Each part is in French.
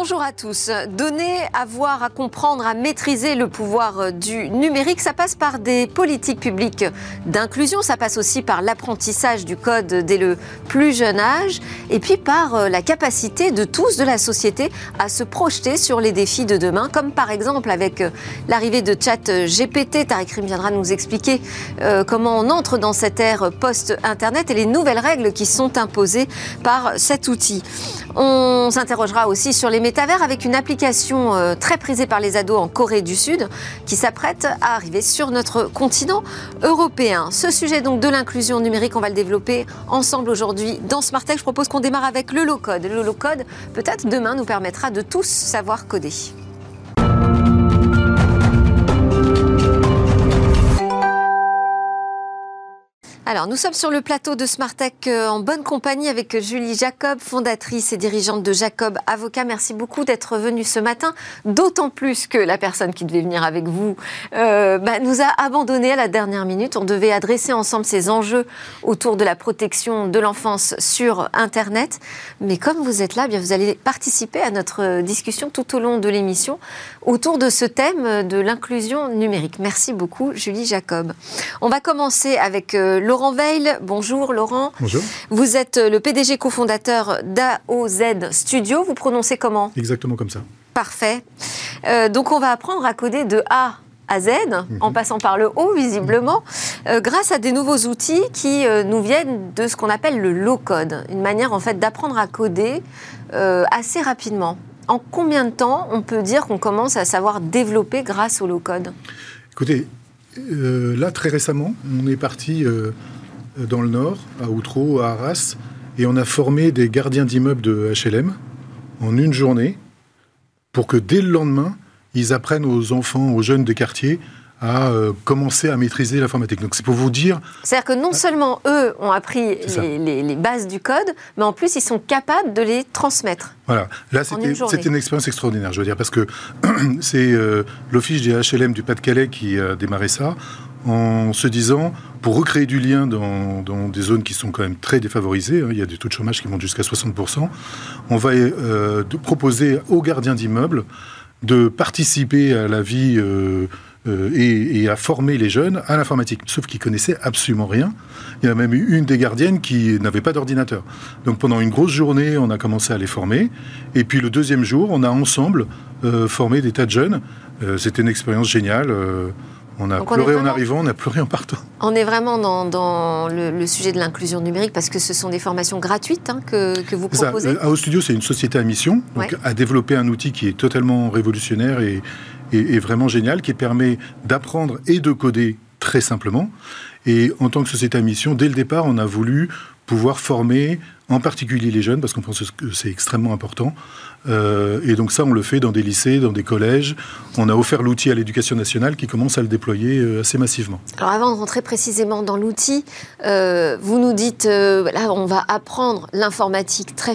Bonjour à tous. Donner, avoir, à comprendre, à maîtriser le pouvoir du numérique, ça passe par des politiques publiques d'inclusion, ça passe aussi par l'apprentissage du code dès le plus jeune âge, et puis par euh, la capacité de tous, de la société, à se projeter sur les défis de demain, comme par exemple avec euh, l'arrivée de chat GPT. Tariq Rim viendra nous expliquer euh, comment on entre dans cette ère post-Internet et les nouvelles règles qui sont imposées par cet outil. On s'interrogera aussi sur les métavers avec une application euh, très prisée par les ados en Corée du Sud qui s'apprête à arriver sur notre continent européen. Ce sujet donc de l'inclusion numérique, on va le développer ensemble aujourd'hui dans Smartech. Je propose qu'on démarre avec le low code. Le low code, peut-être demain, nous permettra de tous savoir coder. Alors, nous sommes sur le plateau de Smartech euh, en bonne compagnie avec euh, Julie Jacob, fondatrice et dirigeante de Jacob Avocat. Merci beaucoup d'être venue ce matin, d'autant plus que la personne qui devait venir avec vous euh, bah, nous a abandonnés à la dernière minute. On devait adresser ensemble ces enjeux autour de la protection de l'enfance sur Internet. Mais comme vous êtes là, eh bien vous allez participer à notre discussion tout au long de l'émission autour de ce thème de l'inclusion numérique. Merci beaucoup, Julie Jacob. On va commencer avec Laurent Laurent Veil. Bonjour Laurent. Bonjour. Vous êtes le PDG cofondateur d'AOZ Studio. Vous prononcez comment? Exactement comme ça. Parfait. Euh, donc on va apprendre à coder de A à Z, mhm. en passant par le haut visiblement, euh, grâce à des nouveaux outils qui euh, nous viennent de ce qu'on appelle le low code, une manière en fait d'apprendre à coder assez rapidement. En combien de temps on peut dire qu'on commence à savoir développer grâce au low code Écoutez, là très récemment, on est parti dans le nord, à Outreau, à Arras, et on a formé des gardiens d'immeubles de HLM en une journée pour que dès le lendemain, ils apprennent aux enfants, aux jeunes des quartiers à euh, commencer à maîtriser l'informatique. Donc c'est pour vous dire... C'est-à-dire que non seulement eux ont appris les, bases du code, mais en plus ils sont capables de les transmettre. Voilà, là c'était une, expérience extraordinaire, je veux dire, parce que c'est euh, l'office des HLM du Pas-de-Calais qui a démarré ça en se disant, pour recréer du lien dans, des zones qui sont quand même très défavorisées, hein, il y a des taux de chômage qui montent jusqu'à 60%, on va euh, proposer aux gardiens d'immeubles de participer à la vie euh, euh, et, à former les jeunes à l'informatique, sauf qu'ils connaissaient absolument rien. Il y a même eu une des gardiennes qui n'avait pas d'ordinateur. Donc pendant une grosse journée, on a commencé à les former, et puis le deuxième jour, on a ensemble formé des tas de jeunes. C'était une expérience géniale. On a pleuré en arrivant, on a pleuré en partant. On est vraiment dans, le, sujet de l'inclusion numérique parce que ce sont des formations gratuites hein, que, vous proposez. AO Studio, c'est une société à mission, donc à développer un outil qui est totalement révolutionnaire et, et vraiment génial, qui permet d'apprendre et de coder très simplement. Et en tant que société à mission, dès le départ, on a voulu pouvoir former en particulier les jeunes, parce qu'on pense que c'est extrêmement important. Euh, et donc ça, on le fait dans des lycées, dans des collèges. On a offert l'outil à l'éducation nationale qui commence à le déployer euh, assez massivement. Alors avant de rentrer précisément dans l'outil, euh, vous nous dites, là, on va apprendre l'informatique très,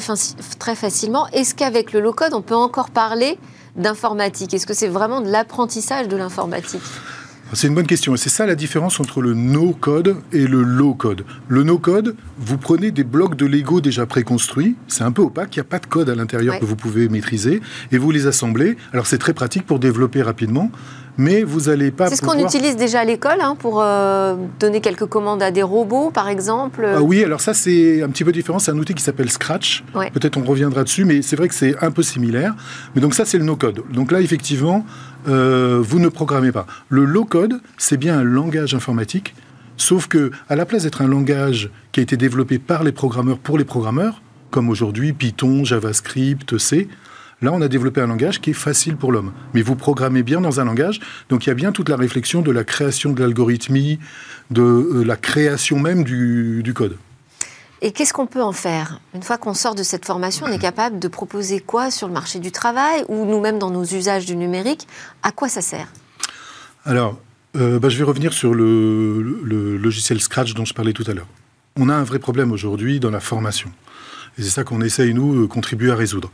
très facilement. Est-ce qu'avec le low-code, on peut encore parler d'informatique Est-ce que c'est vraiment de l'apprentissage de l'informatique? C'est une bonne question. Et c'est ça la différence entre le no-code et le low-code. Le no-code, vous prenez des blocs de Lego déjà préconstruits. C'est un peu opaque. Il n'y a pas de code à l'intérieur que vous pouvez maîtriser. Et vous les assemblez. Alors, c'est très pratique pour développer rapidement mais vous n'allez pas. C'est ce qu'on utilise déjà à l'école hein, pour euh, donner quelques commandes à des robots, par exemple. Ah oui, alors ça c'est un petit peu différent. C'est un outil qui s'appelle Scratch. Peut-être on reviendra dessus, mais c'est vrai que c'est un peu similaire. Mais donc ça c'est le no-code. Donc là effectivement, euh, vous ne programmez pas. Le low-code, c'est bien un langage informatique, sauf que à la place d'être un langage qui a été développé par les programmeurs pour les programmeurs, comme aujourd'hui Python, JavaScript, C. Là, on a développé un langage qui est facile pour l'homme. Mais vous programmez bien dans un langage, donc il y a bien toute la réflexion de la création de l'algorithmie, de euh, la création même du, code. Et qu'est-ce qu'on peut en faire? Une fois qu'on sort de cette formation, on est capable de proposer quoi sur le marché du travail ou nous-mêmes dans nos usages du numérique? À quoi ça sert? Alors, euh, bah, je vais revenir sur le, le, logiciel Scratch dont je parlais tout à l'heure. On a un vrai problème aujourd'hui dans la formation. Et c'est ça qu'on essaye, nous, de contribuer à résoudre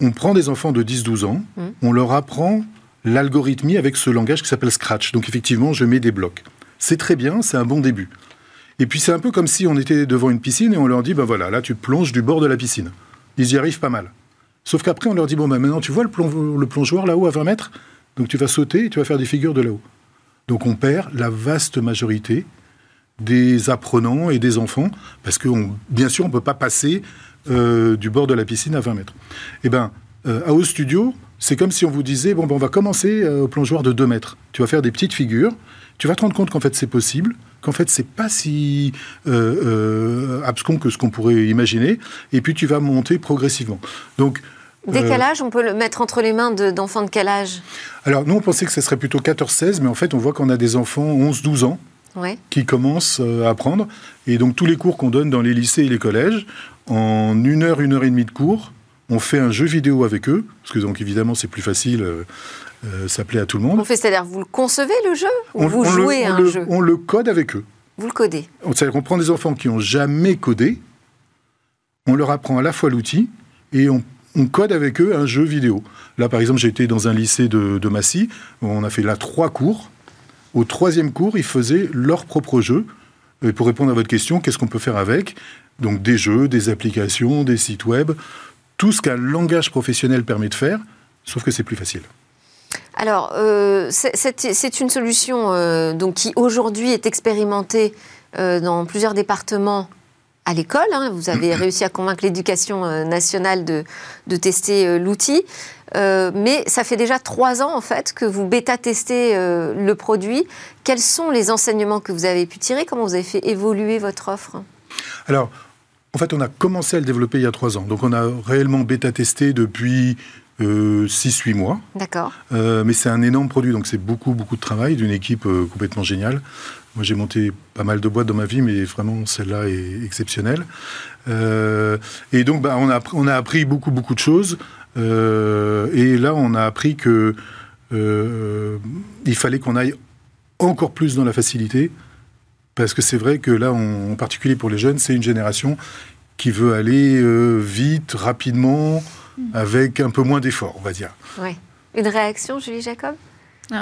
on prend des enfants de 10-12 ans, mmh. on leur apprend l'algorithmie avec ce langage qui s'appelle Scratch. Donc effectivement, je mets des blocs. C'est très bien, c'est un bon début. Et puis c'est un peu comme si on était devant une piscine et on leur dit, ben voilà, là tu plonges du bord de la piscine. Ils y arrivent pas mal. Sauf qu'après, on leur dit, bon, ben maintenant, tu vois le, le plongeoir là-haut à 20 mètres? Donc tu vas sauter et tu vas faire des figures de là-haut. Donc on perd la vaste majorité des apprenants et des enfants, parce que bien sûr, on ne peut pas passer euh, du bord de la piscine à 20 mètres. Eh bien, euh, à Haut Studio, c'est comme si on vous disait, bon, ben, on va commencer euh, au plongeoir de 2 mètres. Tu vas faire des petites figures, tu vas te rendre compte qu'en fait c'est possible, qu'en fait c'est pas si abscon que ce qu'on pourrait imaginer, et puis tu vas monter progressivement. Donc, âge on peut le mettre entre les mains d'enfants de, quel âge? Alors nous on pensait que ce serait plutôt 14-16, mais en fait on voit qu'on a des enfants 11-12 ans qui commencent à apprendre. Et donc tous les cours qu'on donne dans les lycées et les collèges, en une heure, une heure et demie de cours, on fait un jeu vidéo avec eux, parce que donc évidemment c'est plus facile, euh, euh, ça plaît à tout le monde. On fait, c'est-à-dire vous le concevez le jeu ou vous jouez à un jeu? On le code avec eux. Vous le codez? C'est-à-dire qu'on prend des enfants qui n'ont jamais codé, on leur apprend à la fois l'outil et on, code avec eux un jeu vidéo. Là par exemple j'ai été dans un lycée de, de Massy, on a fait là trois cours. Au troisième cours, ils faisaient leur propre jeu. Et pour répondre à votre question, qu'est-ce qu'on peut faire avec? Donc des jeux, des applications, des sites web, tout ce qu'un langage professionnel permet de faire, sauf que c'est plus facile. Alors, euh, c'est une solution euh, donc, qui aujourd'hui est expérimentée euh, dans plusieurs départements à l'école. Hein. Vous avez réussi à convaincre l'éducation nationale de, de tester l'outil. mais ça fait déjà trois ans en fait que vous bêta-testez le produit. Quels sont les enseignements que vous avez pu tirer? Comment vous avez fait évoluer votre offre? Alors, en fait, on a commencé à le développer il y a trois ans. Donc, on a réellement bêta-testé depuis 6-8 euh, mois. D'accord. Euh, mais c'est un énorme produit, donc c'est beaucoup, beaucoup de travail d'une équipe euh, complètement géniale. Moi, j'ai monté pas mal de boîtes dans ma vie, mais vraiment, celle-là est exceptionnelle. et donc, bah, on, a, on a appris beaucoup, beaucoup de choses. et là, on a appris que il fallait qu'on aille encore plus dans la facilité parce que c'est vrai que là, en particulier pour les jeunes, c'est une génération qui veut aller euh, vite, rapidement, hmm. avec un peu moins d'efforts, on va dire. Oui. Une réaction, Julie Jacob?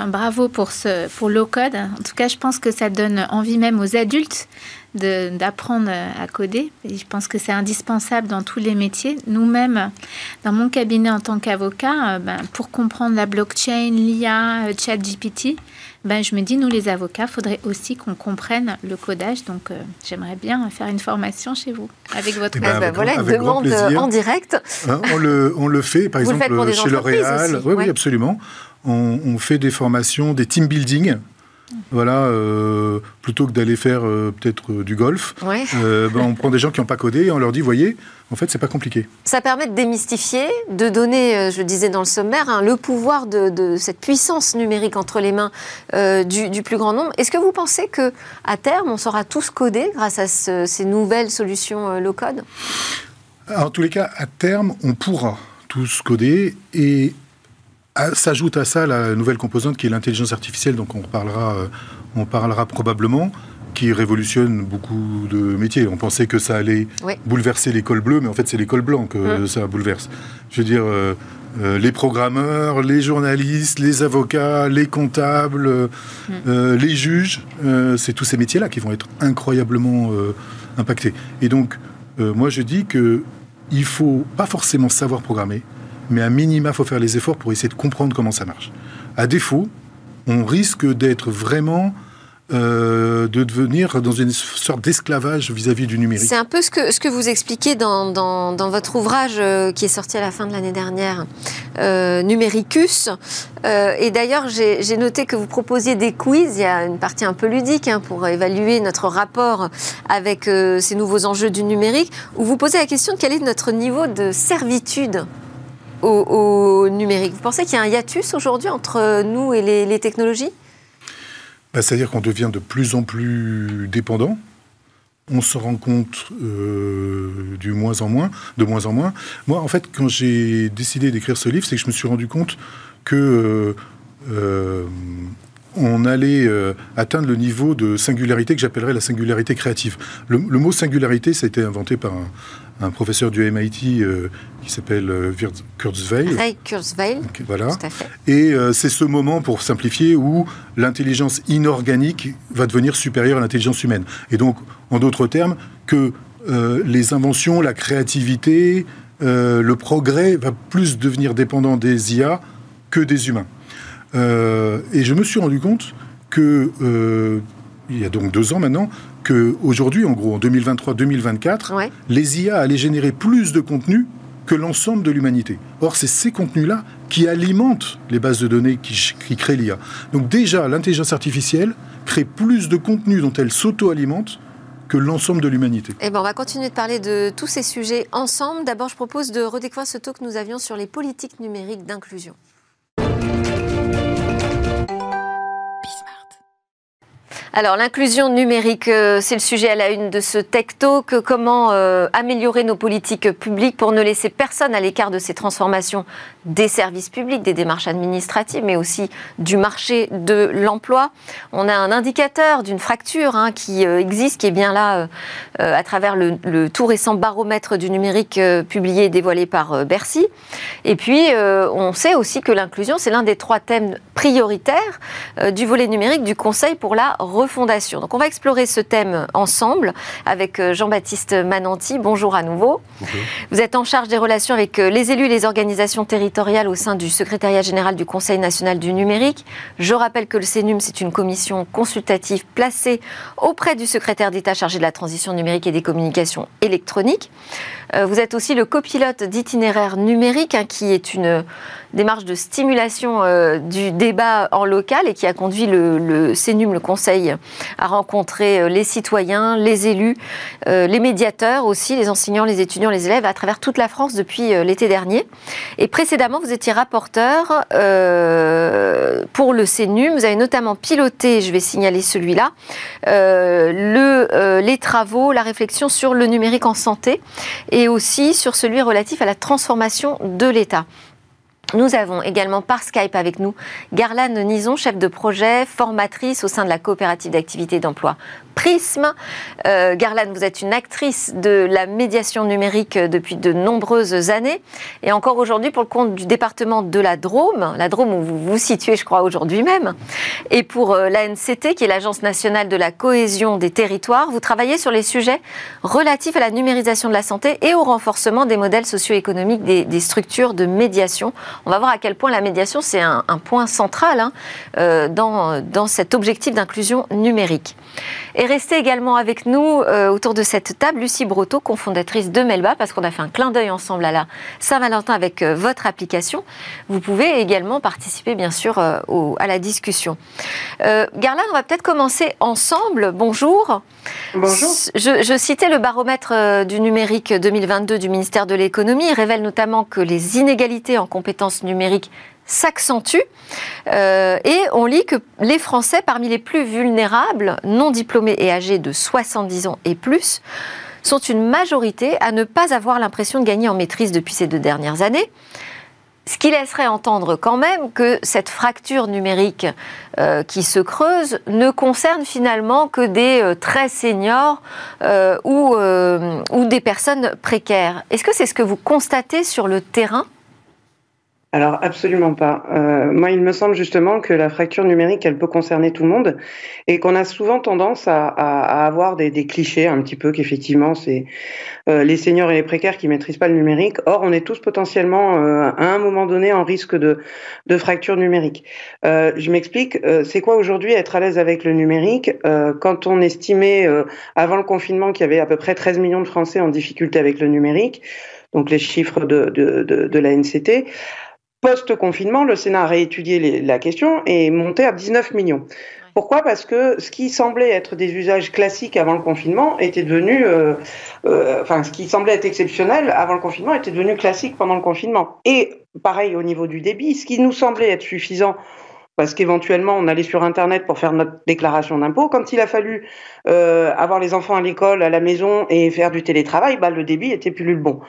Bravo pour ce pour low code. En tout cas, je pense que ça donne envie même aux adultes d'apprendre à coder. Et je pense que c'est indispensable dans tous les métiers. Nous-mêmes, dans mon cabinet en tant qu'avocat, euh, ben, pour comprendre la blockchain, l'IA, euh, ChatGPT, ben, je me dis, nous les avocats, il faudrait aussi qu'on comprenne le codage. Donc, euh, j'aimerais bien faire une formation chez vous, avec votre... Eh ben, ben voilà, une demande en direct. Hein, on, le, on le fait, par exemple, chez L'Oréal. Oui, oui, absolument. On, on, fait des formations, des team building voilà, euh, plutôt que d'aller faire euh, peut-être euh, du golf, ben, on prend des gens qui n'ont pas codé et on leur dit, voyez, en fait, c'est pas compliqué. Ça permet de démystifier, de donner, je disais dans le sommaire, hein, le pouvoir de, cette puissance numérique entre les mains du, plus grand nombre. Est-ce que vous pensez que à terme, on saura tous coder grâce à ces nouvelles solutions low code En tous les cas, à terme, on pourra tous coder et s'ajoute à ça la nouvelle composante qui est l'intelligence artificielle, donc on parlera, euh, on parlera probablement, qui révolutionne beaucoup de métiers. On pensait que ça allait bouleverser l'école bleue, mais en fait c'est l'école blanche que mmh. ça bouleverse. Je veux dire, euh, euh, les programmeurs, les journalistes, les avocats, les comptables, mmh. les juges, c'est tous ces métiers-là qui vont être incroyablement impactés. Et donc, moi je dis que il faut pas forcément savoir programmer, mais à minima, il faut faire les efforts pour essayer de comprendre comment ça marche. À défaut, on risque d'être vraiment euh, de devenir dans une sorte d'esclavage vis-à-vis du numérique. C'est un peu ce que, ce que vous expliquez dans, dans, votre ouvrage euh, qui est sorti à la fin de l'année dernière, euh, Numéricus. et d'ailleurs, j'ai noté que vous proposiez des quiz. Il y a une partie un peu ludique hein, pour évaluer notre rapport avec ces nouveaux enjeux du numérique, où vous posez la question de quel est notre niveau de servitude au, numérique. Vous pensez qu'il y a un hiatus aujourd'hui entre nous et les, technologies? Bah, C'est-à-dire qu'on devient de plus en plus dépendant. On se rend compte euh, du moins en moins, de moins en moins. Moi, en fait, quand j'ai décidé d'écrire ce livre, c'est que je me suis rendu compte que euh, euh, on allait atteindre le niveau de singularité que j'appellerais la singularité créative. Le, le, mot singularité, ça a été inventé par un, un professeur du MIT euh, qui s'appelle euh, Kurzweil. Ray Kurzweil. voilà. Et euh, c'est ce moment, pour simplifier, où l'intelligence inorganique va devenir supérieure à l'intelligence humaine. Et donc, en d'autres termes, que les inventions, la créativité, le progrès va plus devenir dépendant des IA que des humains. Et je me suis rendu compte que, il y a donc deux ans maintenant, qu'aujourd'hui, en gros, en 2023-2024, les IA allaient générer plus de contenu que l'ensemble de l'humanité. Or, c'est ces contenus-là qui alimentent les bases de données qui, créent l'IA. Donc déjà, l'intelligence artificielle crée plus de contenu dont elle s'auto-alimente que l'ensemble de l'humanité. Eh ben, on va continuer de parler de tous ces sujets ensemble. D'abord, je propose de redécouvrir ce talk que nous avions sur les politiques numériques d'inclusion. Alors l'inclusion numérique, euh, c'est le sujet à la une de ce Tech Talk. Comment euh, améliorer nos politiques publiques pour ne laisser personne à l'écart de ces transformations des services publics, des démarches administratives, mais aussi du marché de l'emploi? On a un indicateur d'une fracture hein, qui euh, existe, qui est bien là à travers le, tout récent baromètre du numérique publié et dévoilé par Bercy. Et puis on sait aussi que l'inclusion, c'est l'un des trois thèmes prioritaires du volet numérique du Conseil pour la refondation. Donc on va explorer ce thème ensemble avec euh, Jean-Baptiste Mananti. Bonjour à nouveau. Vous êtes en charge des relations avec euh, les élus et les organisations territoriales au sein du secrétariat général du Conseil national du numérique. Je rappelle que le CNUM, c'est une commission consultative placée auprès du secrétaire d'État chargé de la transition numérique et des communications électroniques. Euh, vous êtes aussi le copilote d'itinéraire numérique, hein, qui est une démarche de stimulation euh, du débat en local et qui a conduit le, le CENUM, le Conseil, à rencontrer euh, les citoyens, les élus, euh, les médiateurs aussi, les enseignants, les étudiants, les élèves à travers toute la France depuis l'été dernier. Et précédemment, vous étiez rapporteur pour le CENUM. Vous avez notamment piloté, je vais signaler celui-là, le, les travaux, la réflexion sur le numérique en santé et aussi sur celui relatif à la transformation de l'État. Nous avons également par Skype avec nous Garlane Nison, chef de projet, formatrice au sein de la coopérative d'activité d'emploi Prisme. Euh, Garlane, vous êtes une actrice de la médiation numérique depuis de nombreuses années et encore aujourd'hui pour le compte du département de la Drôme, la Drôme où vous vous situez, je crois, aujourd'hui même, et pour euh, l'ANCT, qui est l'Agence nationale de la cohésion des territoires. Vous travaillez sur les sujets relatifs à la numérisation de la santé et au renforcement des modèles socio-économiques des, des structures de médiation. On va voir à quel point la médiation, c'est un, point central hein, euh, dans, dans cet objectif d'inclusion numérique. Et restez également avec nous euh, autour de cette table, Lucie Brotto, cofondatrice de Melba, parce qu'on a fait un clin d'œil ensemble à la Saint-Valentin avec euh, votre application. Vous pouvez également participer, bien sûr, à la discussion. Garland, on va peut-être commencer ensemble. Bonjour. Bonjour. Je, je citais le baromètre du numérique 2022 du ministère de l'économie. Il révèle notamment que les inégalités en compétences numérique s'accentue euh, et on lit que les Français, parmi les plus vulnérables, non diplômés et âgés de 70 ans et plus, sont une majorité à ne pas avoir l'impression de gagner en maîtrise depuis ces deux dernières années. Ce qui laisserait entendre quand même que cette fracture numérique euh, qui se creuse ne concerne finalement que des euh, très seniors ou, ou des personnes précaires. Est-ce que c'est ce que vous constatez sur le terrain? Alors absolument pas. Euh, moi, il me semble justement que la fracture numérique, elle peut concerner tout le monde et qu'on a souvent tendance à, avoir des, clichés un petit peu qu'effectivement c'est euh, les seniors et les précaires qui maîtrisent pas le numérique. Or, on est tous potentiellement euh, à un moment donné en risque de, de fracture numérique. je m'explique. c'est quoi aujourd'hui être à l'aise avec le numérique? Quand on estimait avant le confinement qu'il y avait à peu près 13 millions de Français en difficulté avec le numérique donc les chiffres de, de, de, de la NCT. Post-confinement, le Sénat a réétudié la question et est monté à 19 millions. Pourquoi? Parce que ce qui semblait être des usages classiques avant le confinement était devenu, euh, euh, enfin, ce qui semblait être exceptionnel avant le confinement était devenu classique pendant le confinement. Et pareil au niveau du débit, ce qui nous semblait être suffisant parce qu'éventuellement on allait sur Internet pour faire notre déclaration d'impôt. Quand il a fallu euh, avoir les enfants à l'école, à la maison et faire du télétravail, bah, le débit était plus le bon.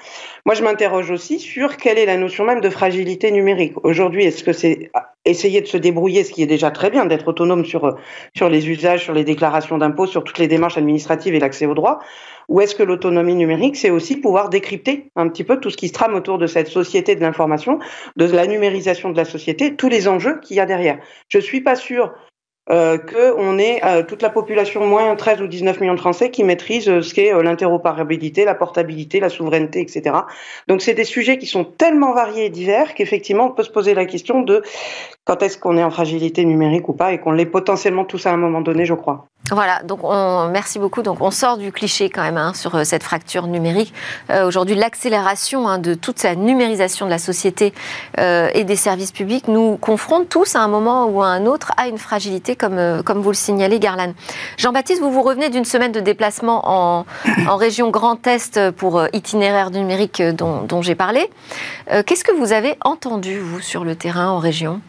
Moi, je m'interroge aussi sur quelle est la notion même de fragilité numérique. Aujourd'hui, est-ce que c'est essayer de se débrouiller, ce qui est déjà très bien, d'être autonome sur, sur les usages, sur les déclarations d'impôt, sur toutes les démarches administratives et l'accès aux droits Ou est-ce que l'autonomie numérique, c'est aussi pouvoir décrypter un petit peu tout ce qui se trame autour de cette société de l'information, de la numérisation de la société, tous les enjeux qu'il y a derrière. Je suis pas sûre euh, qu'on ait euh, toute la population, moins 13 ou 19 millions de Français, qui maîtrisent euh, ce qu'est l'interopérabilité, la portabilité, la souveraineté, etc. Donc c'est des sujets qui sont tellement variés et divers qu'effectivement on peut se poser la question de quand est-ce qu'on est en fragilité numérique ou pas et qu'on l'est potentiellement tous à un moment donné, je crois. Voilà, donc on, merci beaucoup. Donc on sort du cliché quand même hein, sur cette fracture numérique. Aujourd'hui, l'accélération hein, de toute sa numérisation de la société et des services publics nous confronte tous à un moment ou à un autre à une fragilité, comme, euh, comme vous le signalez, Garland. Jean-Baptiste, vous vous revenez d'une semaine de déplacement en, région Grand Est pour euh, itinéraire numérique dont, dont j'ai parlé. Qu'est-ce que vous avez entendu, vous, sur le terrain en région?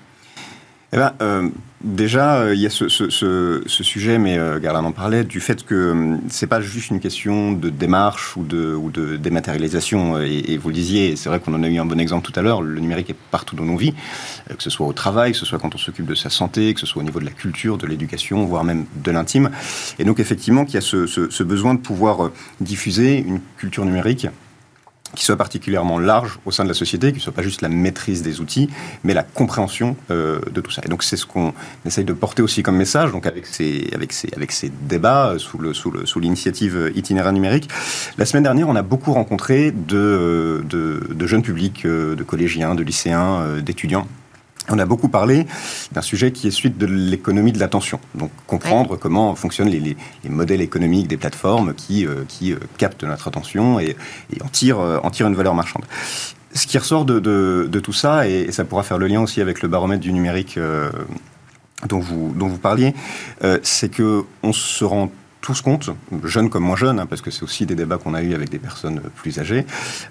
Eh ben, euh, déjà, euh, il y a ce, sujet, mais euh, en parlait, du fait que euh, c'est pas juste une question de démarche ou de, dématérialisation. Et, et vous le disiez, c'est vrai qu'on en a eu un bon exemple tout à l'heure. Le numérique est partout dans nos vies, que ce soit au travail, que ce soit quand on s'occupe de sa santé, que ce soit au niveau de la culture, de l'éducation, voire même de l'intime. Et donc, effectivement, qu'il y a ce, besoin de pouvoir diffuser une culture numérique qui soit particulièrement large au sein de la société, qui ne soit pas juste la maîtrise des outils, mais la compréhension euh, de tout ça. Et donc c'est ce qu'on essaye de porter aussi comme message, donc avec ces, avec ces, avec ces débats euh, sous, le, sous, le, sous l'initiative itinéraire numérique. La semaine dernière, on a beaucoup rencontré de, de, de jeunes publics, euh, de collégiens, de lycéens, d'étudiants on a beaucoup parlé d'un sujet qui est suite de l'économie de l'attention. Donc comprendre comment fonctionnent les, les, les, modèles économiques des plateformes qui, euh, qui euh, captent notre attention et, et en, tirent, euh, en tirent une valeur marchande. Ce qui ressort de, de, de tout ça, et, et, ça pourra faire le lien aussi avec le baromètre du numérique dont, vous, dont vous parliez, c'est que on se rend tous compte, jeunes comme moins jeunes, hein, parce que c'est aussi des débats qu'on a eu avec des personnes plus âgées,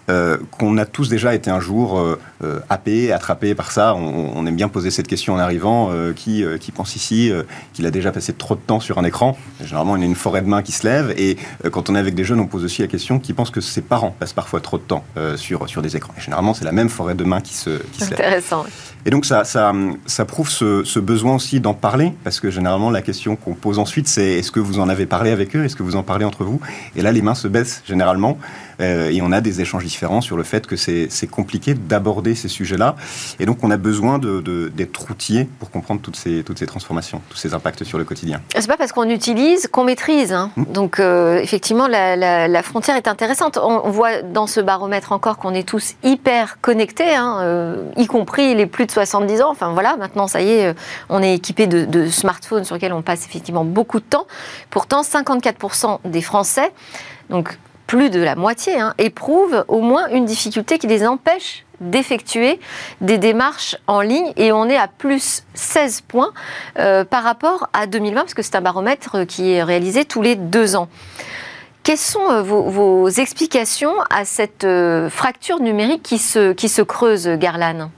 euh, qu'on a tous déjà été un jour euh, euh, happés, attrapés par ça. On, on, aime bien poser cette question en arrivant euh, qui, euh, qui pense ici qu'il a déjà passé trop de temps sur un écran Généralement, il y a une forêt de mains qui se lève. Et quand on est avec des jeunes, on pose aussi la question qui pense que ses parents passent parfois trop de temps sur, sur des écrans. Et généralement, c'est la même forêt de mains qui se, qui se lève. Intéressant. Et donc ça, ça, ça prouve ce, ce, besoin aussi d'en parler, parce que généralement la question qu'on pose ensuite, c'est est-ce que vous en avez parlé avec eux, est-ce que vous en parlez entre vous? Et là, les mains se baissent généralement, euh, et on a des échanges différents sur le fait que c'est compliqué d'aborder ces sujets-là, et donc on a besoin d'être de, de, routier pour comprendre toutes ces, toutes ces transformations, tous ces impacts sur le quotidien. C'est pas parce qu'on utilise qu'on maîtrise. Hein. Mmh. Donc euh, effectivement, la, la, la, frontière est intéressante. On, on voit dans ce baromètre encore qu'on est tous hyper connectés, hein, euh, y compris les plus de 70 ans. Enfin voilà, maintenant ça y est, on est équipé de, de smartphones sur lesquels on passe effectivement beaucoup de temps. Pourtant, 54% des Français, donc plus de la moitié, hein, éprouvent au moins une difficulté qui les empêche d'effectuer des démarches en ligne et on est à plus 16 points euh, par rapport à 2020 parce que c'est un baromètre qui est réalisé tous les deux ans. Quelles sont euh, vos, explications à cette euh, fracture numérique qui se, qui se creuse, Garland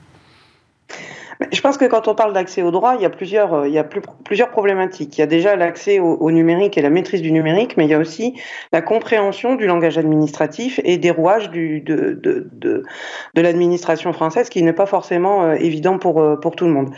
je pense que quand on parle d'accès au droit, il y a plusieurs, euh, il y a plus, plusieurs problématiques. Il y a déjà l'accès au, numérique et la maîtrise du numérique, mais il y a aussi la compréhension du langage administratif et des rouages de, l'administration française, qui n'est pas forcément euh, évident pour, euh, pour tout le monde.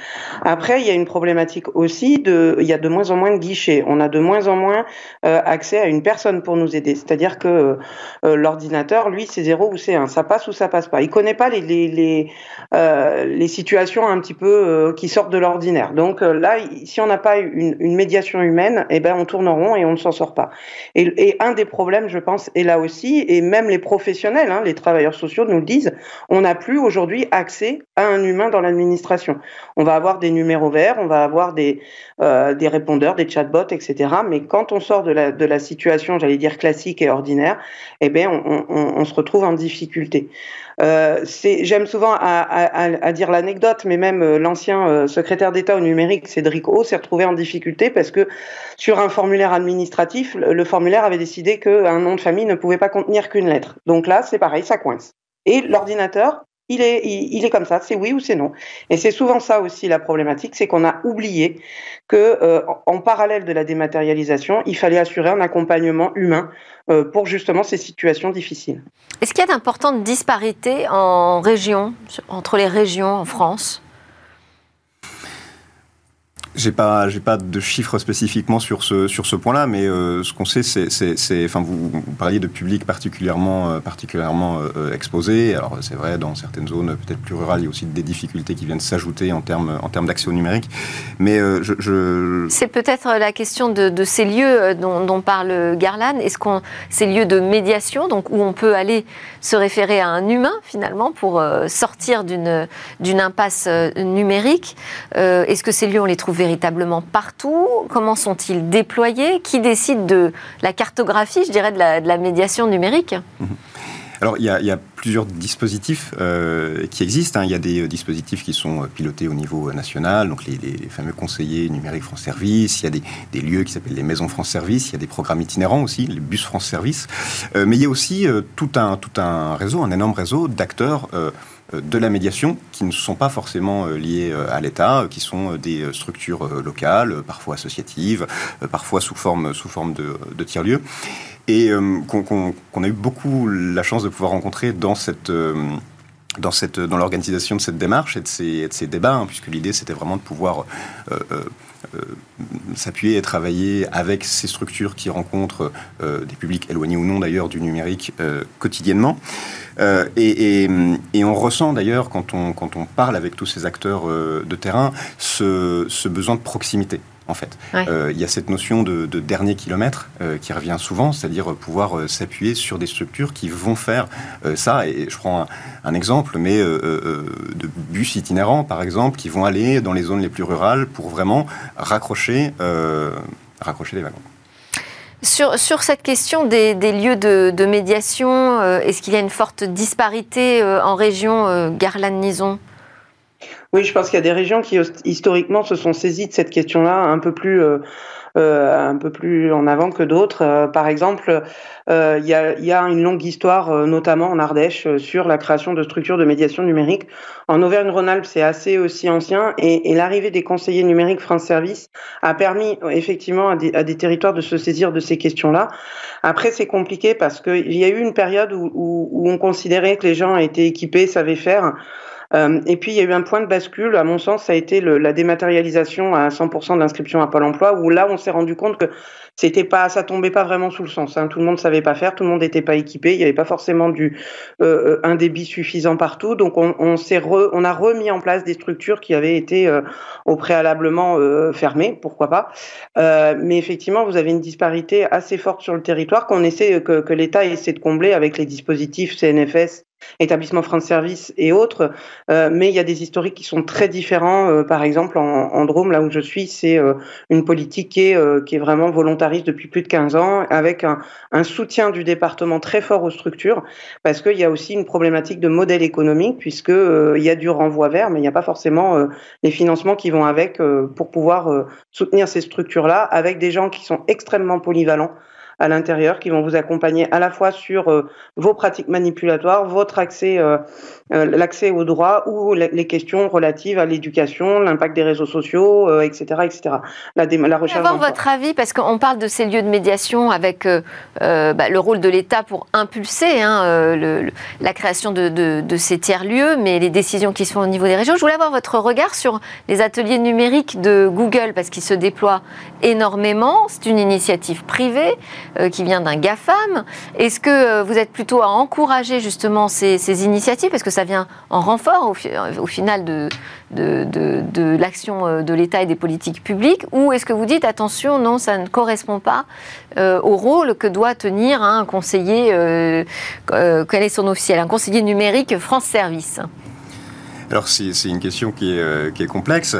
Après, il y a une problématique aussi de, il y a de moins en moins de guichets. On a de moins en moins accès à une personne pour nous aider. C'est-à-dire que l'ordinateur, lui, c'est zéro ou c'est un. Ça passe ou ça passe pas. Il connaît pas les, les, les, les situations un petit peu euh, qui sortent de l'ordinaire. Donc euh, là, si on n'a pas une, une, médiation humaine, eh ben on tourne en rond et on ne s'en sort pas. Et, un des problèmes, je pense, est là aussi, et même les professionnels, hein, les travailleurs sociaux nous le disent, on n'a plus aujourd'hui accès à un humain dans l'administration. On va avoir des numéros verts, on va avoir des, euh, des répondeurs, des chatbots, etc. Mais quand on sort de la, de la situation, j'allais dire classique et ordinaire, eh ben on se retrouve en difficulté. Euh, J'aime souvent à, dire l'anecdote, mais même euh, l'ancien euh, secrétaire d'État au numérique, Cédric O, s'est retrouvé en difficulté parce que sur un formulaire administratif, le, le formulaire avait décidé qu'un nom de famille ne pouvait pas contenir qu'une lettre. Donc là, c'est pareil, ça coince. Et l'ordinateur il est, il, comme ça, c'est oui ou c'est non. Et c'est souvent ça aussi la problématique, c'est qu'on a oublié que euh, en parallèle de la dématérialisation, il fallait assurer un accompagnement humain euh, pour justement ces situations difficiles. Est-ce qu'il y a d'importantes disparités entre les régions en France? J'ai pas, j'ai pas de chiffres spécifiquement sur ce, sur ce point-là, mais euh, ce qu'on sait, c'est, enfin, vous, parliez de publics particulièrement, euh, particulièrement euh, exposés. Alors, c'est vrai, dans certaines zones peut-être plus rurales, il y a aussi des difficultés qui viennent s'ajouter en termes, en termes d'accès au numérique. Mais je, c'est peut-être la question de, ces lieux dont, parle Garland. Est-ce qu'on, ces lieux de médiation, donc où on peut aller se référer à un humain finalement pour sortir d'une, d'une impasse numérique. est-ce que ces lieux on les trouve véritablement partout. Comment sont-ils déployés? Qui décide de la cartographie, je dirais, de la, médiation numérique? Mhm. Alors, il y, a, plusieurs dispositifs euh, qui existent. Hein. Il y a des euh, dispositifs qui sont euh, pilotés au niveau national, donc les, fameux conseillers numériques France Service. Il y a des, lieux qui s'appellent les maisons France Service. Il y a des programmes itinérants aussi, les bus France Service. mais il y a aussi tout, un, tout un réseau, un énorme réseau d'acteurs de la médiation qui ne sont pas forcément euh, euh, à l'État, qui sont euh, des structures locales, parfois associatives, parfois sous forme, sous forme de, tiers-lieux, et qu'on a eu beaucoup la chance de pouvoir rencontrer dans dans l'organisation de cette démarche et de ces, débats, hein, puisque l'idée c'était vraiment de pouvoir s'appuyer et travailler avec ces structures qui rencontrent des publics éloignés ou non d'ailleurs du numérique quotidiennement. Euh, et, on ressent d'ailleurs, quand on, parle avec tous ces acteurs euh, de terrain, ce, besoin de proximité en fait. Euh, il y a cette notion de, dernier kilomètre qui revient souvent, c'est-à-dire pouvoir s'appuyer sur des structures qui vont faire ça. Et je prends un, exemple, mais de bus itinérants, par exemple, qui vont aller dans les zones les plus rurales pour vraiment raccrocher, raccrocher les wagons. Sur, cette question des, lieux de, médiation, euh, est-ce qu'il y a une forte disparité euh, en région euh, Garland-Nison Oui, je pense qu'il y a des régions qui historiquement se sont saisies de cette question-là un peu plus euh, un peu plus en avant que d'autres. Euh, par exemple, euh, il y a, y, a, une longue histoire, notamment en Ardèche, sur la création de structures de médiation numérique. En Auvergne-Rhône-Alpes, c'est assez aussi ancien, et, et l'arrivée des conseillers numériques France Service a permis effectivement à des, à des territoires de se saisir de ces questions-là. Après, c'est compliqué parce qu'il y a eu une période où, où, où on considérait que les gens étaient équipés, savaient faire. Euh, et puis il y a eu un point de bascule, à mon sens, ça a été le, la dématérialisation à 100% de l'inscription à Pôle Emploi, où là on s'est rendu compte que c'était pas, ça tombait pas vraiment sous le sens. Hein. Tout le monde savait pas faire, tout le monde n'était pas équipé, il n'y avait pas forcément du euh, euh, un débit suffisant partout. Donc on, s'est on a remis en place des structures qui avaient été euh, au préalablement euh, fermées, pourquoi pas. Mais effectivement, vous avez une disparité assez forte sur le territoire qu'on essaie que, que l'État essaie de combler avec les dispositifs CNFS établissements France Service et autres, euh, mais il y a des historiques qui sont très différents. Euh, par exemple, en, en, Drôme, là où je suis, c'est euh, une politique qui est, qui est vraiment volontariste depuis plus de 15 ans, avec un, un soutien du département très fort aux structures, parce qu'il y a aussi une problématique de modèle économique, puisque il y a du renvoi vers, mais il n'y a pas forcément les financements qui vont avec pour pouvoir soutenir ces structures-là, avec des gens qui sont extrêmement polyvalents à l'intérieur qui vont vous accompagner à la fois sur euh, vos pratiques manipulatoires, votre accès, euh, euh, l'accès aux droits ou les questions relatives à l'éducation, l'impact des réseaux sociaux, etc., etc. La, la recherche. Avoir votre avis parce qu'on parle de ces lieux de médiation avec bah, le rôle de l'État pour impulser hein, le, la création de, de, de ces tiers lieux, mais les décisions qui se font au niveau des régions. Je voulais avoir votre regard sur les ateliers numériques de Google parce qu'ils se déploient énormément. C'est une initiative privée. Euh, qui vient d'un GAFAM. Est-ce que euh, vous êtes plutôt à encourager justement ces, initiatives? Parce que ça vient en renfort au, final de, de, l'action euh, de l'État et des politiques publiques? Ou est-ce que vous dites attention, non, ça ne correspond pas au rôle que doit tenir un conseiller, quel est son officiel? Un conseiller numérique France Service alors c'est une question qui est, qui est complexe.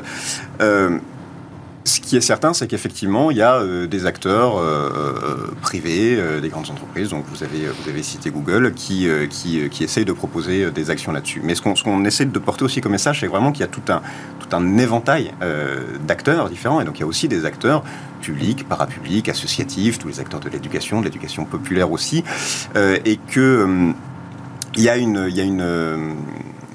Ce qui est certain, c'est qu'effectivement, il y a euh, des acteurs euh, euh, privés, des grandes entreprises, donc vous avez, vous avez cité Google, qui, qui, qui essayent de proposer des actions là-dessus. Mais ce qu'on essaie de porter aussi comme message, c'est vraiment qu'il y a tout un, tout un éventail d'acteurs différents, et donc il y a aussi des acteurs publics, parapublics, associatifs, tous les acteurs de l'éducation, de l'éducation populaire aussi, et que il y a une... Il y a une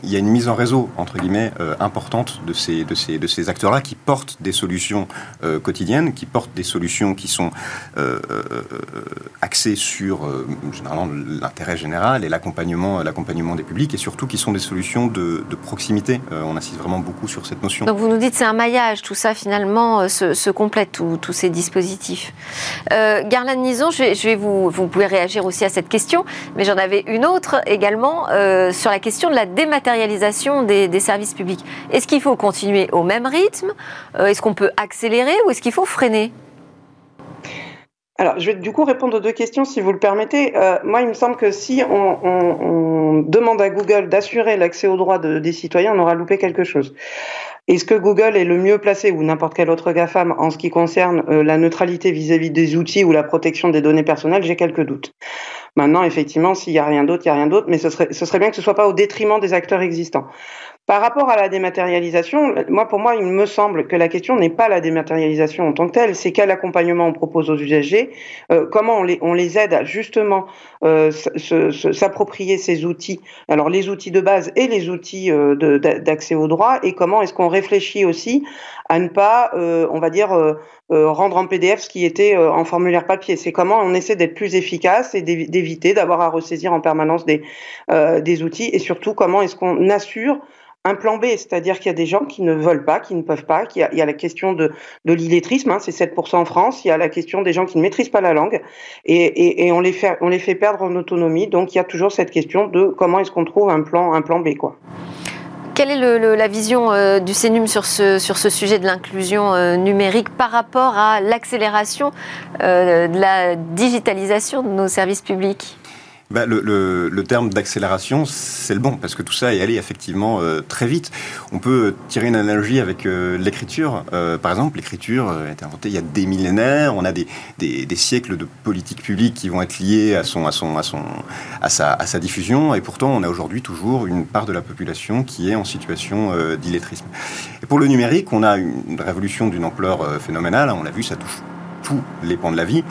il y a une mise en réseau, entre guillemets, importante de ces, de ces, de ces acteurs-là qui portent des solutions quotidiennes, qui portent des solutions qui sont axées sur, généralement, l'intérêt général et l'accompagnement, l'accompagnement des publics, et surtout qui sont des solutions de, proximité. on insiste vraiment beaucoup sur cette notion. Donc vous nous dites c'est un maillage, tout ça finalement se, complète, tous ces dispositifs. Garland Nison, je, vais vous, vous pouvez réagir aussi à cette question, mais j'en avais une autre également euh, sur la question de la dématérialisation des, services publics. Est-ce qu'il faut continuer au même rythme? Euh, Est-ce qu'on peut accélérer ou est-ce qu'il faut freiner? Alors, je vais du coup répondre aux deux questions si vous le permettez. Euh, moi, il me semble que si on, demande à Google d'assurer l'accès aux droits des citoyens, on aura loupé quelque chose. Est-ce que Google est le mieux placé ou n'importe quel autre GAFAM en ce qui concerne euh, la neutralité vis-à-vis des outils ou la protection des données personnelles? J'ai quelques doutes. Maintenant, effectivement, s'il n'y a rien d'autre, il n'y a rien d'autre, mais ce serait, bien que ce soit pas au détriment des acteurs existants. Par rapport à la dématérialisation, moi, pour moi, il me semble que la question n'est pas la dématérialisation en tant que telle, c'est quel accompagnement on propose aux usagers, euh, comment on les, aide à justement euh, s'approprier ces outils, alors les outils de base et les outils euh, d'accès aux droits, et comment est-ce qu'on réfléchit aussi à ne pas, on va dire, rendre en PDF ce qui était en formulaire papier. C'est comment on essaie d'être plus efficace et d'éviter d'avoir à ressaisir en permanence des outils, et surtout comment est-ce qu'on assure un plan B, c'est-à-dire qu'il y a des gens qui ne veulent pas, qui ne peuvent pas, qu'il y, a, la question de, l'illettrisme, hein, c'est 7% en France, il y a la question des gens qui ne maîtrisent pas la langue, et, on, les fait, perdre en autonomie, donc il y a toujours cette question de comment est-ce qu'on trouve un plan, un plan B. quoi. Quelle est la vision euh, du CENUM sur ce, sur ce sujet de l'inclusion euh, numérique par rapport à l'accélération euh, de la digitalisation de nos services publics? Bah, le, terme d'accélération, c'est le bon, parce que tout ça est allé effectivement euh, très vite. On peut tirer une analogie avec euh, l'écriture. Euh, par exemple, l'écriture a été inventée il y a des millénaires. On a des, siècles de politiques publiques qui vont être liés à, son, à, son, à, son, à, sa, à sa diffusion. Et pourtant, on a aujourd'hui toujours une part de la population qui est en situation d'illettrisme. Et pour le numérique, on a une révolution d'une ampleur phénoménale. On l'a vu, ça touche tous les pans de la vie.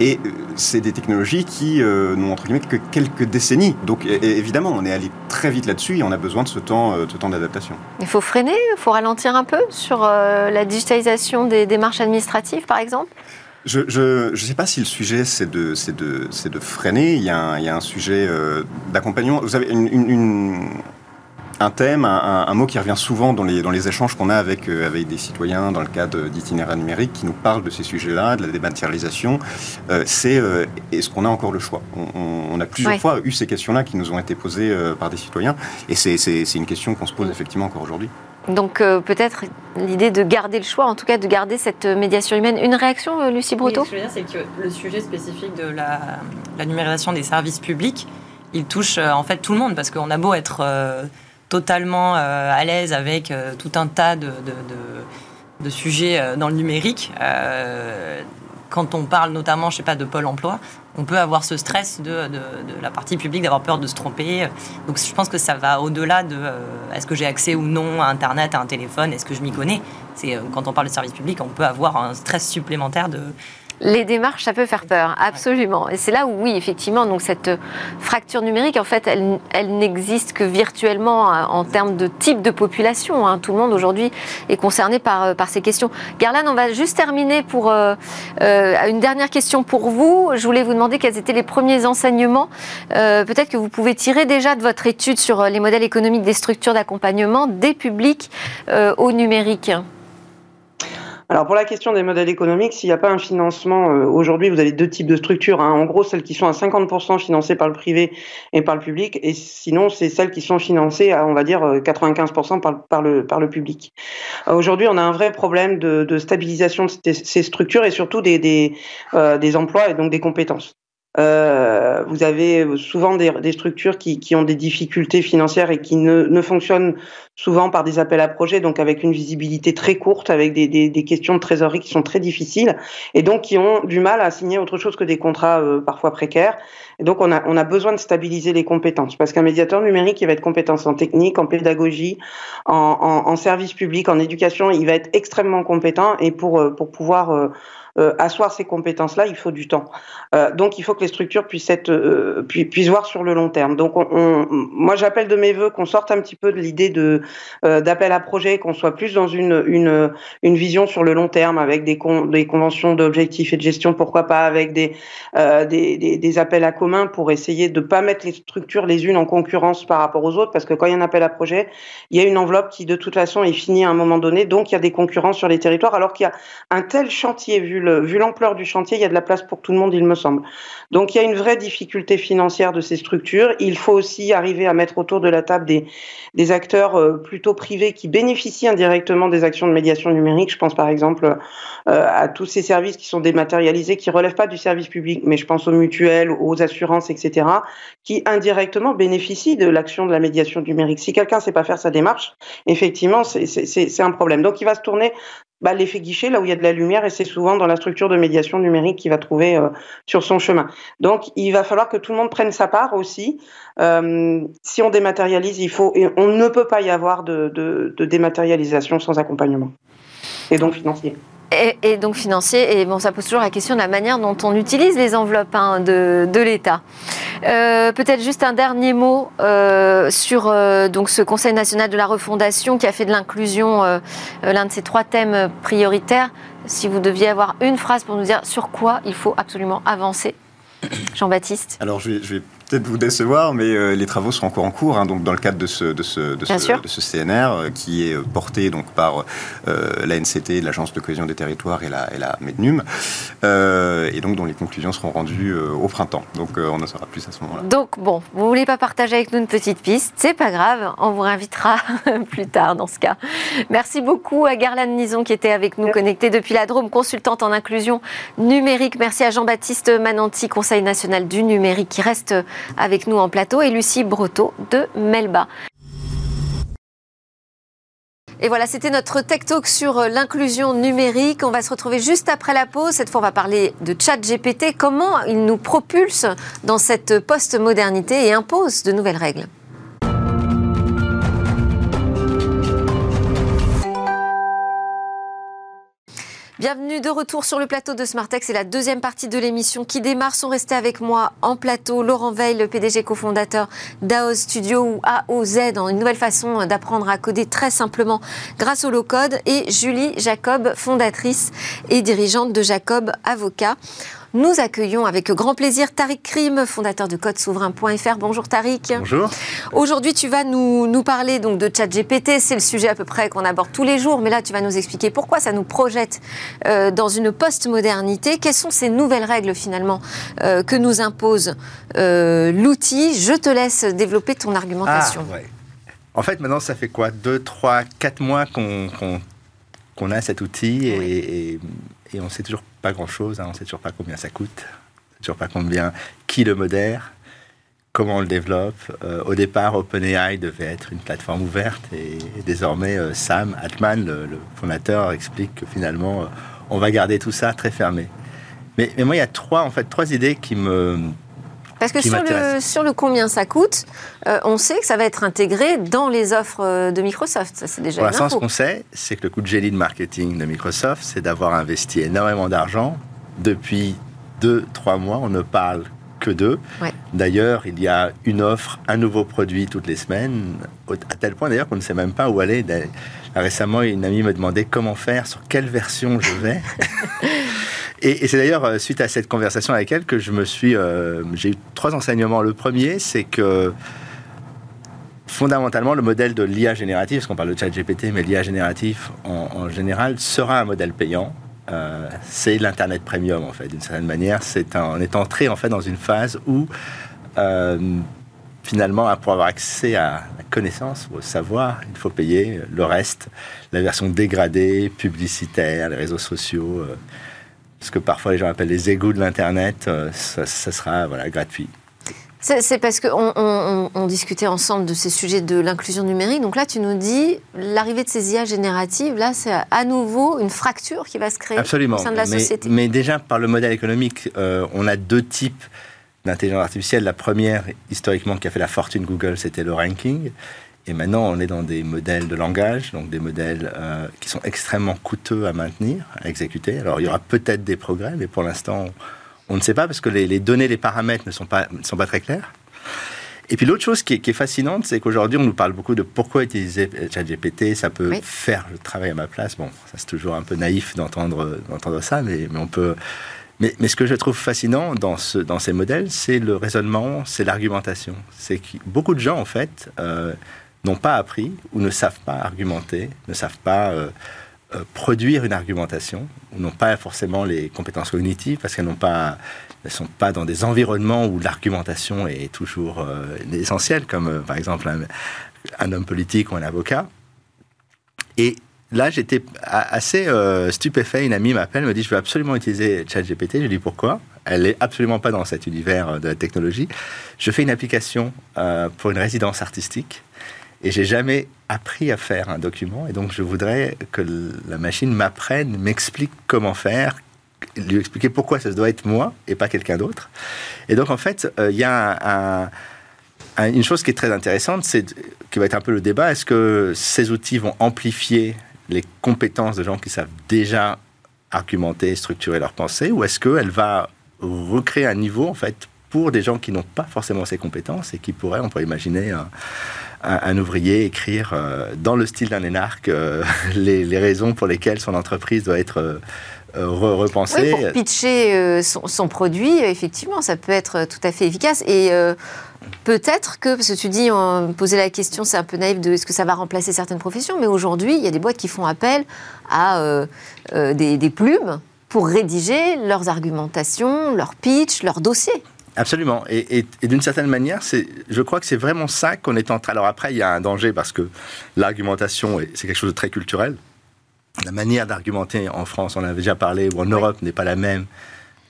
Et euh, c'est des technologies qui euh, n'ont entre guillemets que quelques décennies. Donc évidemment, on est allé très vite là-dessus et on a besoin de ce temps, euh, temps d'adaptation. Il faut freiner, il faut ralentir un peu sur la digitalisation des démarches administratives, par exemple? Je ne sais pas si le sujet c'est de, de, de freiner. Il y a un, il y a un sujet d'accompagnement. Vous avez une, un thème, un, mot qui revient souvent dans les, dans les échanges qu'on a avec, euh, avec des citoyens dans le cadre d'itinéraires numériques qui nous parlent de ces sujets-là, de la dématérialisation, euh, c'est euh, est-ce qu'on a encore le choix? On, a plusieurs fois eu ces questions-là qui nous ont été posées par des citoyens. Et c'est une question qu'on se pose effectivement encore aujourd'hui. Donc peut-être l'idée de garder le choix, en tout cas de garder cette médiation humaine. Une réaction, Lucie Breton Ce que je veux dire, c'est que le sujet spécifique de la, la, numérisation des services publics, il touche en fait tout le monde parce qu'on a beau être totalement euh, à l'aise avec euh, tout un tas de, de, sujets euh, dans le numérique. quand on parle notamment, je sais pas, de Pôle Emploi, on peut avoir ce stress de, la partie publique, d'avoir peur de se tromper. Donc je pense que ça va au-delà de est-ce que j'ai accès ou non à Internet, à un téléphone, est-ce que je m'y connais? C'est quand on parle de service public, on peut avoir un stress supplémentaire de les démarches, ça peut faire peur, absolument. Et c'est là où, oui, effectivement, donc cette fracture numérique, en fait, elle, n'existe que virtuellement euh, en termes de type de population. Hein. Tout le monde aujourd'hui est concerné par, euh, par ces questions. Garland, on va juste terminer pour euh, une dernière question pour vous. Je voulais vous demander quels étaient les premiers enseignements, peut-être que vous pouvez tirer déjà de votre étude sur les modèles économiques des structures d'accompagnement des publics au numérique. Alors pour la question des modèles économiques, s'il n'y a pas un financement, euh, aujourd'hui vous avez deux types de structures. Hein. En gros, celles qui sont à 50% financées par le privé et par le public, et sinon c'est celles qui sont financées à, on va dire, 95% par, par, le, par le public. Euh, aujourd'hui, on a un vrai problème de, stabilisation de ces, structures et surtout des, euh, des emplois et donc des compétences. Euh, vous avez souvent des, structures qui, qui, ont des difficultés financières et qui ne, ne, fonctionnent souvent par des appels à projets, donc avec une visibilité très courte, avec des, des, des, questions de trésorerie qui sont très difficiles, et donc qui ont du mal à signer autre chose que des contrats euh, parfois précaires. Et donc on a, on a besoin de stabiliser les compétences, parce qu'un médiateur numérique, il va être compétence en technique, en pédagogie, en, en, en, service public, en éducation, il va être extrêmement compétent, et pour, euh, pour pouvoir euh, asseoir ces compétences-là, il faut du temps. Euh, donc, il faut que les structures puissent euh, voir sur le long terme. Donc, on, moi, j'appelle de mes voeux qu'on sorte un petit peu de l'idée de d'appel à projet, qu'on soit plus dans une, vision sur le long terme avec des conventions d'objectifs et de gestion, pourquoi pas avec des appels à commun pour essayer de pas mettre les structures les unes en concurrence par rapport aux autres, parce que quand il y a un appel à projet, il y a une enveloppe qui de toute façon est finie à un moment donné, donc il y a des concurrences sur les territoires, alors qu'il y a un tel chantier vu vu l'ampleur du chantier, il y a de la place pour tout le monde, il me semble. Donc il y a une vraie difficulté financière de ces structures. Il faut aussi arriver à mettre autour de la table des, acteurs euh, plutôt privés qui bénéficient indirectement des actions de médiation numérique. Je pense par exemple euh, à tous ces services qui sont dématérialisés, qui relèvent pas du service public, mais je pense aux mutuelles, aux assurances, etc., qui indirectement bénéficient de l'action de la médiation numérique. Si quelqu'un ne sait pas faire sa démarche, effectivement, c'est un problème. Donc il va se tourner bah, l'effet guichet, là où il y a de la lumière, et c'est souvent dans la structure de médiation numérique qu'il va trouver euh, sur son chemin. Donc, il va falloir que tout le monde prenne sa part aussi. Euh, si on dématérialise, il faut, et on ne peut pas y avoir de, de, de dématérialisation sans accompagnement, et donc financier. Et, donc financier, et bon, ça pose toujours la question de la manière dont on utilise les enveloppes hein, de, de l'État. Euh, peut-être juste un dernier mot euh, sur euh, donc ce Conseil national de la refondation qui a fait de l'inclusion l'un de ses trois thèmes prioritaires. Si vous deviez avoir une phrase pour nous dire sur quoi il faut absolument avancer, Jean-Baptiste. Alors je vais, je vais peut-être vous décevoir, mais euh, les travaux sont encore en cours, hein, donc dans le cadre de ce, de ce, de ce, de ce CNR, euh, qui est euh, porté donc par la NCT, l'Agence de cohésion des territoires et la, et la MEDNUM, et donc dont les conclusions seront rendues au printemps. Donc on en saura plus à ce moment-là. Donc bon, vous voulez pas partager avec nous une petite piste, c'est pas grave, on vous réinvitera plus tard dans ce cas. Merci beaucoup à Garland Nison qui était avec nous, connectée depuis la Drôme, consultante en inclusion numérique. Merci à Jean-Baptiste Mananti, Conseil national du numérique, qui reste avec nous en plateau et Lucie Breteau de Melba. Et voilà, c'était notre Tech Talk sur l'inclusion numérique. On va se retrouver juste après la pause. Cette fois, on va parler de ChatGPT, comment il nous propulse dans cette post-modernité et impose de nouvelles règles. Bienvenue de retour sur le plateau de Smartex. C'est la deuxième partie de l'émission qui démarre. Sont restés avec moi en plateau Laurent Veil, le PDG cofondateur d'AOZ Studio ou AOZ, dans une nouvelle façon d'apprendre à coder très simplement grâce au low-code, et Julie Jacob, fondatrice et dirigeante de Jacob Avocat. Nous accueillons avec grand plaisir Tariq Krim, fondateur de codesouverain.fr. Bonjour Tariq. Bonjour. Aujourd'hui, tu vas nous, nous parler donc de ChatGPT. C'est le sujet à peu près qu'on aborde tous les jours, mais là, tu vas nous expliquer pourquoi ça nous projette euh, dans une post-modernité. Quelles sont ces nouvelles règles finalement euh, que nous impose euh, l'outil? Je te laisse développer ton argumentation. Ah, en fait, maintenant, ça fait quoi? Deux, trois, quatre mois qu'on a cet outil et, et, on sait toujours pas grand-chose. Hein. On sait toujours pas combien ça coûte, on sait toujours pas combien, qui le modère, comment on le développe. Euh, au départ, OpenAI devait être une plateforme ouverte et, désormais euh, Sam Altman, le, fondateur, explique que finalement, euh, on va garder tout ça très fermé. Mais, mais, moi, il y a trois, en fait, trois idées qui me, parce que sur le, sur le, combien ça coûte, euh, on sait que ça va être intégré dans les offres euh, de Microsoft. Ça, c'est déjà Pour l'instant, ce qu'on sait, c'est que le coût de génie de marketing de Microsoft, c'est d'avoir investi énormément d'argent. Depuis deux, trois mois, on ne parle que d'eux. D'ailleurs, il y a une offre, un nouveau produit toutes les semaines, à tel point d'ailleurs qu'on ne sait même pas où aller. Récemment, une amie me demandait comment faire, sur quelle version je vais. Et, c'est d'ailleurs euh, suite à cette conversation avec elle que je me suis. Euh, j'ai eu trois enseignements. Le premier, c'est que fondamentalement, le modèle de l'IA générative, parce qu'on parle de chat GPT, mais l'IA générative en, général sera un modèle payant. Euh, c'est l'Internet premium, en fait, d'une certaine manière. C'est on est entré, en fait, dans une phase où, finalement, pour avoir accès à la connaissance, au savoir, il faut payer le reste, la version dégradée, publicitaire, les réseaux sociaux ce que parfois les gens appellent les égouts de l'Internet, euh, ça, sera voilà, gratuit. C'est parce qu'on on, discutait ensemble de ces sujets de l'inclusion numérique. Donc là, tu nous dis, l'arrivée de ces IA génératives, là, c'est à nouveau une fracture qui va se créer au sein de la mais, société. Mais déjà, par le modèle économique, euh, on a deux types d'intelligence artificielle. La première, historiquement, qui a fait la fortune Google, c'était le ranking. Et maintenant, on est dans des modèles de langage, donc des modèles euh, qui sont extrêmement coûteux à maintenir, à exécuter. Alors, il y aura peut-être des progrès, mais pour l'instant, on ne sait pas parce que les, données, les paramètres ne sont pas, ne sont pas très clairs. Et puis l'autre chose qui est, fascinante, c'est qu'aujourd'hui, on nous parle beaucoup de pourquoi utiliser ChatGPT, ça peut faire le travail à ma place. Bon, ça c'est toujours un peu naïf d'entendre ça, mais, mais on peut... Mais, mais, ce que je trouve fascinant dans, ce, dans ces modèles, c'est le raisonnement, c'est l'argumentation. C'est que beaucoup de gens, en fait, euh, n'ont pas appris ou ne savent pas argumenter, ne savent pas euh, euh, produire une argumentation, n'ont pas forcément les compétences cognitives parce qu'elles ne sont pas dans des environnements où l'argumentation est toujours euh, essentielle, comme par exemple un, un, homme politique ou un avocat. Et là, j'étais assez stupéfait. Une amie m'appelle, me dit Je veux absolument utiliser ChatGPT. Je lui dis Pourquoi? Elle n'est absolument pas dans cet univers de la technologie. Je fais une application pour une résidence artistique et j'ai jamais appris à faire un document. Et donc, je voudrais que la machine m'apprenne, m'explique comment faire, lui expliquer pourquoi ça doit être moi et pas quelqu'un d'autre. Et donc, en fait, euh, il y a une chose qui est très intéressante, c'est qui va être un peu le débat. Est-ce que ces outils vont amplifier les compétences de gens qui savent déjà argumenter, structurer leur pensée, ou est-ce qu'elle va recréer un niveau, en fait, pour des gens qui n'ont pas forcément ces compétences et qui pourraient, on pourrait imaginer, un, ouvrier écrire euh, dans le style d'un énarque euh, les, raisons pour lesquelles son entreprise doit être euh, repensée. Oui, pitcher son, produit, effectivement, ça peut être tout à fait efficace. Et peut-être que, parce que tu dis, on posait la question, c'est un peu naïf de est-ce que ça va remplacer certaines professions, mais aujourd'hui, il y a des boîtes qui font appel à des, des plumes pour rédiger leurs argumentations, leurs pitch, leurs dossiers. Absolument. Et, d'une certaine manière, je crois que c'est vraiment ça qu'on est en train. Alors après, il y a un danger parce que l'argumentation, c'est quelque chose de très culturel. La manière d'argumenter en France, on en avait déjà parlé, ou en Europe, n'est pas la même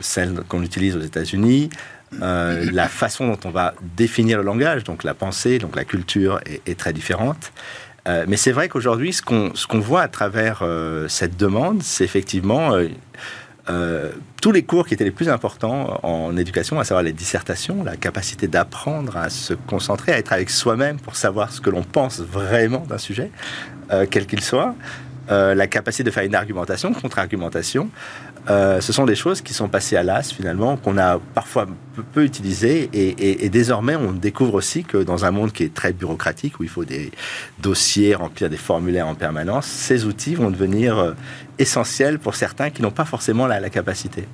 celle qu'on utilise aux États-Unis. Euh, la façon dont on va définir le langage, donc la pensée, donc la culture, est, très différente. Euh, mais c'est vrai qu'aujourd'hui, ce qu'on voit à travers euh, cette demande, c'est effectivement euh, tous les cours qui étaient les plus importants en éducation, à savoir les dissertations, la capacité d'apprendre à se concentrer, à être avec soi-même pour savoir ce que l'on pense vraiment d'un sujet, euh, quel qu'il soit, euh, la capacité de faire une argumentation, contre-argumentation, euh, ce sont des choses qui sont passées à l'as finalement, qu'on a parfois peu, utilisées. Et, désormais, on découvre aussi que dans un monde qui est très bureaucratique, où il faut des dossiers, remplir des formulaires en permanence, ces outils vont devenir euh, essentiels pour certains qui n'ont pas forcément la, capacité.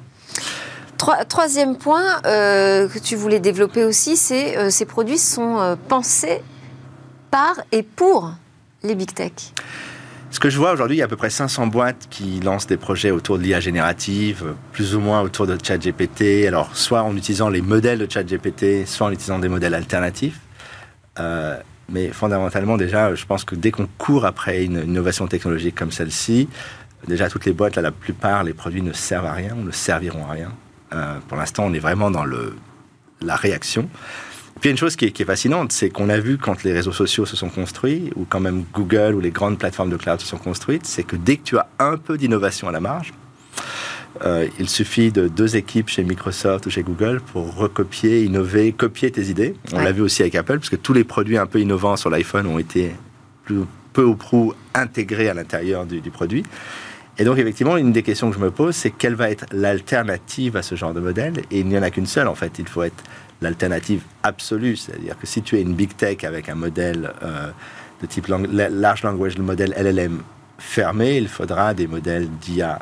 troisième point que tu voulais développer aussi, c'est ces produits sont pensés par et pour les big tech. Ce que je vois aujourd'hui, il y a à peu près 500 boîtes qui lancent des projets autour de l'IA générative, plus ou moins autour de ChatGPT. Alors, soit en utilisant les modèles de ChatGPT, soit en utilisant des modèles alternatifs. Euh, mais fondamentalement, déjà, je pense que dès qu'on court après une innovation technologique comme celle-ci, déjà toutes les boîtes, la plupart, les produits ne servent à rien, ne serviront à rien. Euh, pour l'instant, on est vraiment dans la réaction. Puis une chose qui est, fascinante, c'est qu'on a vu quand les réseaux sociaux se sont construits, ou quand même Google ou les grandes plateformes de cloud se sont construites, c'est que dès que tu as un peu d'innovation à la marge, euh, il suffit de deux équipes chez Microsoft ou chez Google pour recopier, innover, copier tes idées. On l'a vu aussi avec Apple, puisque tous les produits un peu innovants sur l'iPhone ont été peu ou prou intégrés à l'intérieur du, du, produit. Et donc, effectivement, une des questions que je me pose, c'est quelle va être l'alternative à ce genre de modèle? Et il n'y en a qu'une seule, en fait. Il faut être l'alternative absolue. C'est-à-dire que si tu es une big tech avec un modèle euh, de type large language, le modèle LLM fermé, il faudra des modèles d'IA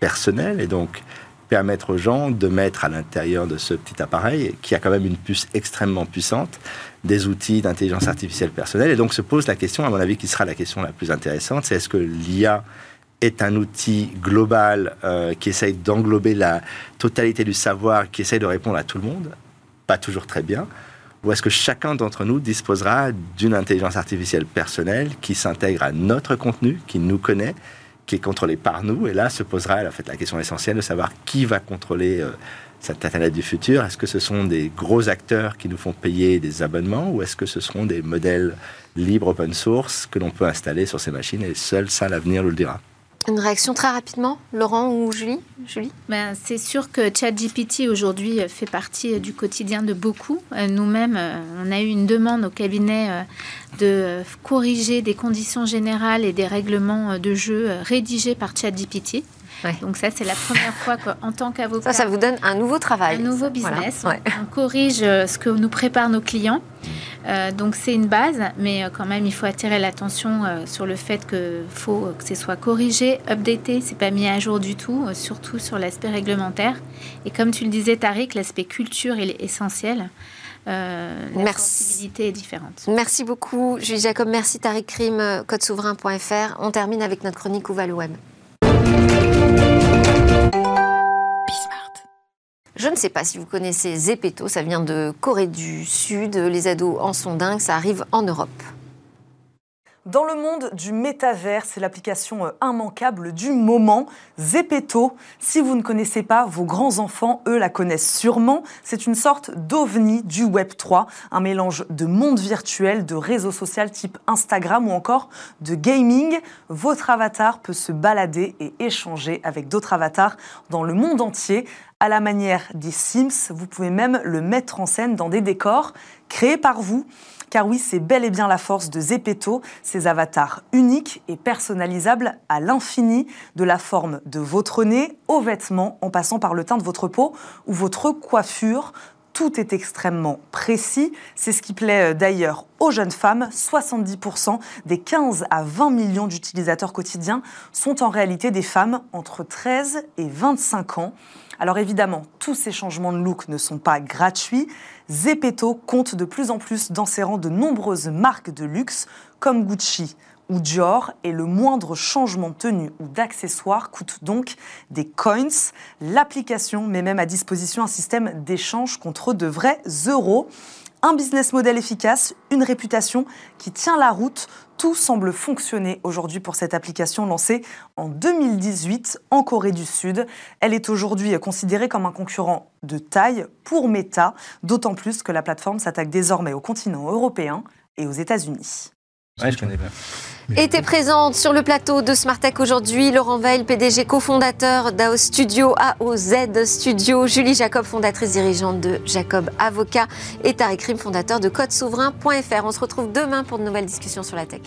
personnels et donc permettre aux gens de mettre à l'intérieur de ce petit appareil, qui a quand même une puce extrêmement puissante, des outils d'intelligence artificielle personnelle. Et donc se pose la question, à mon avis, qui sera la question la plus intéressante, c'est est-ce que l'IA est un outil global euh, qui essaye d'englober la totalité du savoir, qui essaye de répondre à tout le monde. Pas toujours très bien. Ou est-ce que chacun d'entre nous disposera d'une intelligence artificielle personnelle qui s'intègre à notre contenu, qui nous connaît, qui est contrôlé par nous? Et là se posera en fait, la question essentielle de savoir qui va contrôler euh, cette Internet du futur. Est-ce que ce sont des gros acteurs qui nous font payer des abonnements ou est-ce que ce seront des modèles libres open source que l'on peut installer sur ces machines et seul ça l'avenir nous le dira? Une réaction très rapidement, Laurent ou Julie, Julie? Ben, C'est sûr que ChatGPT aujourd'hui fait partie du quotidien de beaucoup. Euh, nous-mêmes, euh, on a eu une demande au cabinet euh, de corriger des conditions générales et des règlements de jeu rédigés par ChatGPT. Donc ça, c'est la première fois qu'en tant qu'avocat... Ça, ça vous donne un nouveau travail. Un nouveau business. On corrige ce que nous préparent nos clients. Euh, donc c'est une base, mais euh, quand même il faut attirer l'attention euh, sur le fait que faut que ce soit corrigé, updaté, c'est pas mis à jour du tout, surtout sur l'aspect réglementaire. Et comme tu le disais Tariq, l'aspect culture il est essentiel. la merci. sensibilité est différente. Merci beaucoup Julie Jacob, merci Tariq Krim, codesouverain.fr. On termine avec notre chronique Ouval Web. Je ne sais pas si vous connaissez Zepeto, ça vient de Corée du Sud. Les ados en sont dingues, ça arrive en Europe. Dans le monde du métavers, c'est l'application euh, immanquable du moment, Zepeto. Si vous ne connaissez pas, vos grands-enfants, eux, la connaissent sûrement. C'est une sorte d'ovni du Web 3, un mélange de monde virtuel, de réseaux sociaux type Instagram ou encore de gaming. Votre avatar peut se balader et échanger avec d'autres avatars dans le monde entier. À la manière des Sims, vous pouvez même le mettre en scène dans des décors créés par vous. Car oui, c'est bel et bien la force de Zepeto, ces avatars uniques et personnalisables à l'infini, de la forme de votre nez aux vêtements, en passant par le teint de votre peau ou votre coiffure. Tout est extrêmement précis. C'est ce qui plaît euh, d'ailleurs aux jeunes femmes. 70% des 15 à 20 millions d'utilisateurs quotidiens sont en réalité des femmes entre 13 et 25 ans. Alors évidemment, tous ces changements de look ne sont pas gratuits. Zepeto compte de plus en plus dans ses rangs de nombreuses marques de luxe comme Gucci ou Dior et le moindre changement de tenue ou d'accessoires coûte donc des coins. L'application met même à disposition un système d'échange contre de vrais euros. Un business model efficace, une réputation qui tient la route. Tout semble fonctionner aujourd'hui pour cette application lancée en 2018 en Corée du Sud. Elle est aujourd'hui considérée comme un concurrent de taille pour Meta, d'autant plus que la plateforme s'attaque désormais au continent européen et aux États-Unis. Ouais, je connais bien. Était présente sur le plateau de Smartech aujourd'hui Laurent Veil, PDG cofondateur d'AO Studio, AOZ Studio, Julie Jacob, fondatrice dirigeante de Jacob Avocat et Tariq Rim, fondateur de CodeSouverain.fr. On se retrouve demain pour de nouvelles discussions sur la tech.